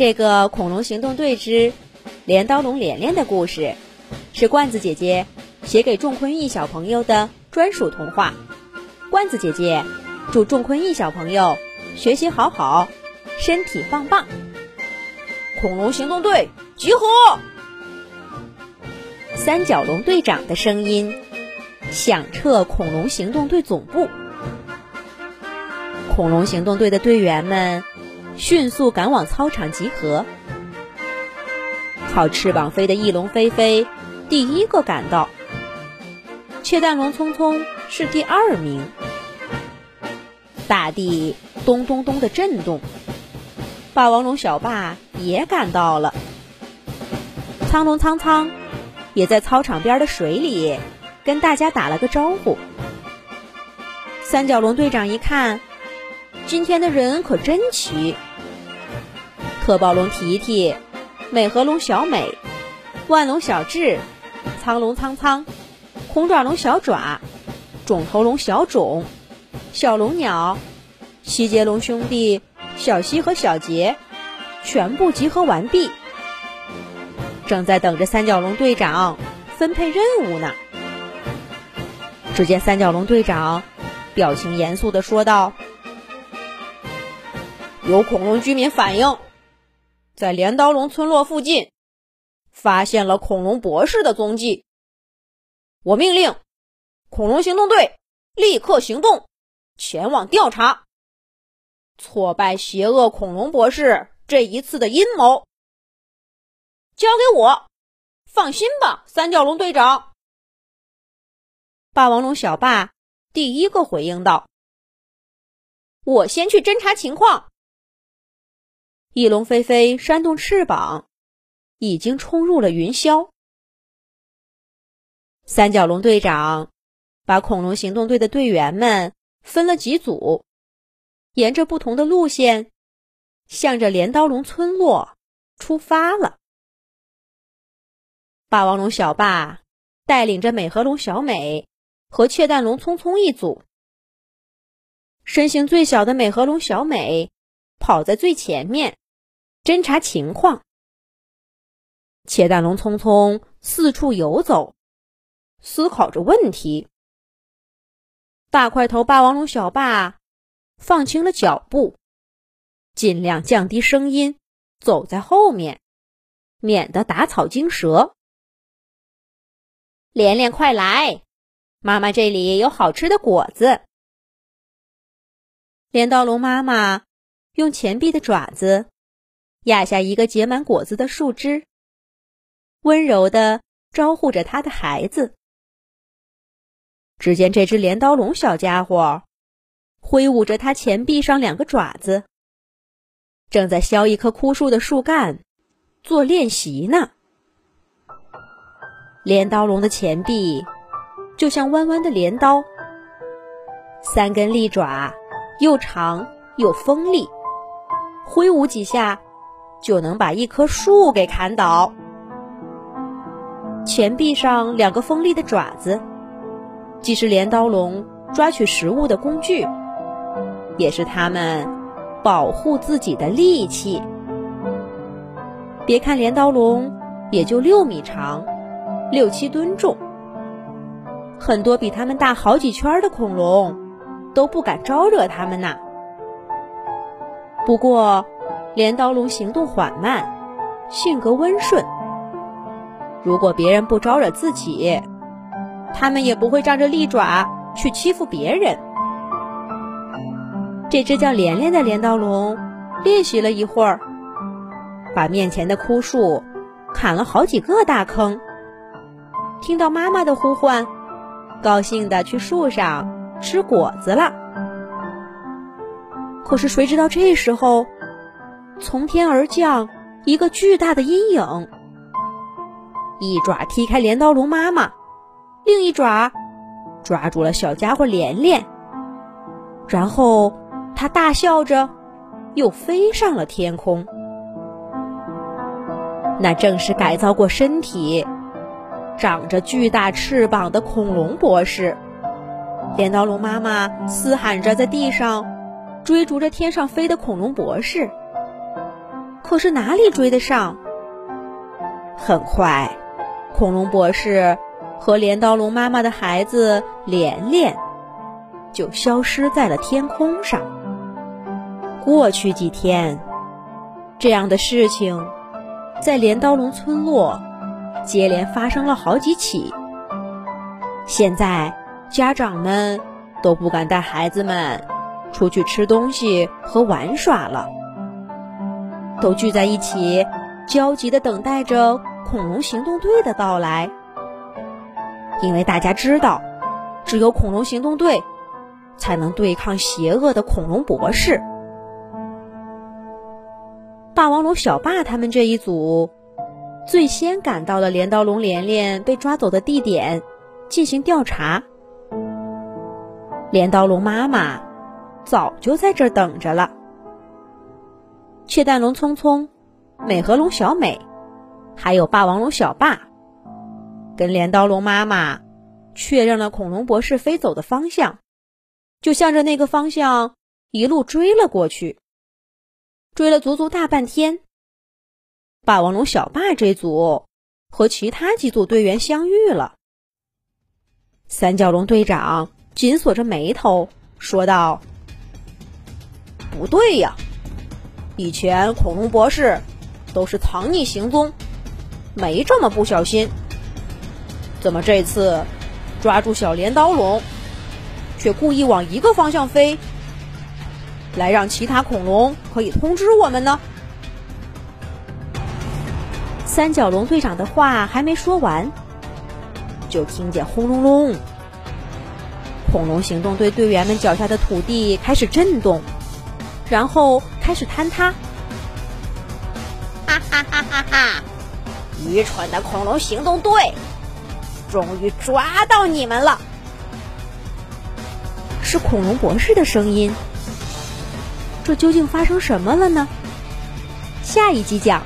这个《恐龙行动队之镰刀龙连连》的故事，是罐子姐姐写给仲坤义小朋友的专属童话。罐子姐姐祝仲坤义小朋友学习好好，身体棒棒。恐龙行动队集合！三角龙队长的声音响彻恐龙行动队总部。恐龙行动队的队员们迅速赶往操场集合。靠翅膀飞的翼龙飞飞第一个赶到，窃蛋龙匆匆是第二名。大地咚咚咚的震动，霸王龙小霸也赶到了。苍龙苍苍也在操场边的水里跟大家打了个招呼。三角龙队长一看。今天的人可真齐：特暴龙提提、美和龙小美、万龙小智、苍龙苍苍、红爪龙小爪、肿头龙小肿、小龙鸟、西杰龙兄弟小西和小杰，全部集合完毕，正在等着三角龙队长分配任务呢。只见三角龙队长表情严肃地说道。有恐龙居民反映，在镰刀龙村落附近发现了恐龙博士的踪迹。我命令恐龙行动队立刻行动，前往调查，挫败邪恶恐龙博士这一次的阴谋。交给我，放心吧，三角龙队长。霸王龙小霸第一个回应道：“我先去侦查情况。”翼龙飞飞扇动翅膀，已经冲入了云霄。三角龙队长把恐龙行动队的队员们分了几组，沿着不同的路线，向着镰刀龙村落出发了。霸王龙小霸带领着美和龙小美和窃蛋龙匆匆一组，身形最小的美和龙小美跑在最前面。侦查情况，窃蛋龙匆匆四处游走，思考着问题。大块头霸王龙小霸放轻了脚步，尽量降低声音，走在后面，免得打草惊蛇。连连，快来！妈妈这里有好吃的果子。镰刀龙妈妈用前臂的爪子。压下一个结满果子的树枝，温柔的招呼着他的孩子。只见这只镰刀龙小家伙挥舞着它前臂上两个爪子，正在削一棵枯树的树干做练习呢。镰刀龙的前臂就像弯弯的镰刀，三根利爪又长又锋利，挥舞几下。就能把一棵树给砍倒。前臂上两个锋利的爪子，既是镰刀龙抓取食物的工具，也是它们保护自己的利器。别看镰刀龙也就六米长，六七吨重，很多比它们大好几圈的恐龙都不敢招惹它们呐。不过。镰刀龙行动缓慢，性格温顺。如果别人不招惹自己，他们也不会仗着利爪去欺负别人。这只叫连连的镰刀龙练习了一会儿，把面前的枯树砍了好几个大坑。听到妈妈的呼唤，高兴的去树上吃果子了。可是谁知道这时候？从天而降一个巨大的阴影，一爪踢开镰刀龙妈妈，另一爪抓住了小家伙连连，然后他大笑着又飞上了天空。那正是改造过身体、长着巨大翅膀的恐龙博士。镰刀龙妈妈嘶喊着在地上追逐着天上飞的恐龙博士。可是哪里追得上？很快，恐龙博士和镰刀龙妈妈的孩子连连就消失在了天空上。过去几天，这样的事情在镰刀龙村落接连发生了好几起。现在，家长们都不敢带孩子们出去吃东西和玩耍了，都聚在一起，焦急地等待着。恐龙行动队的到来，因为大家知道，只有恐龙行动队才能对抗邪恶的恐龙博士。霸王龙小霸他们这一组最先赶到了镰刀龙连连被抓走的地点进行调查。镰刀龙妈妈早就在这等着了。窃蛋龙聪聪，美和龙小美。还有霸王龙小霸，跟镰刀龙妈妈确认了恐龙博士飞走的方向，就向着那个方向一路追了过去。追了足足大半天，霸王龙小霸这组和其他几组队员相遇了。三角龙队长紧锁着眉头说道：“不对呀，以前恐龙博士都是藏匿行踪。”没这么不小心，怎么这次抓住小镰刀龙，却故意往一个方向飞，来让其他恐龙可以通知我们呢？三角龙队长的话还没说完，就听见轰隆隆，恐龙行动队队员们脚下的土地开始震动，然后开始坍塌。哈哈哈哈哈！愚蠢的恐龙行动队，终于抓到你们了！是恐龙博士的声音。这究竟发生什么了呢？下一集讲。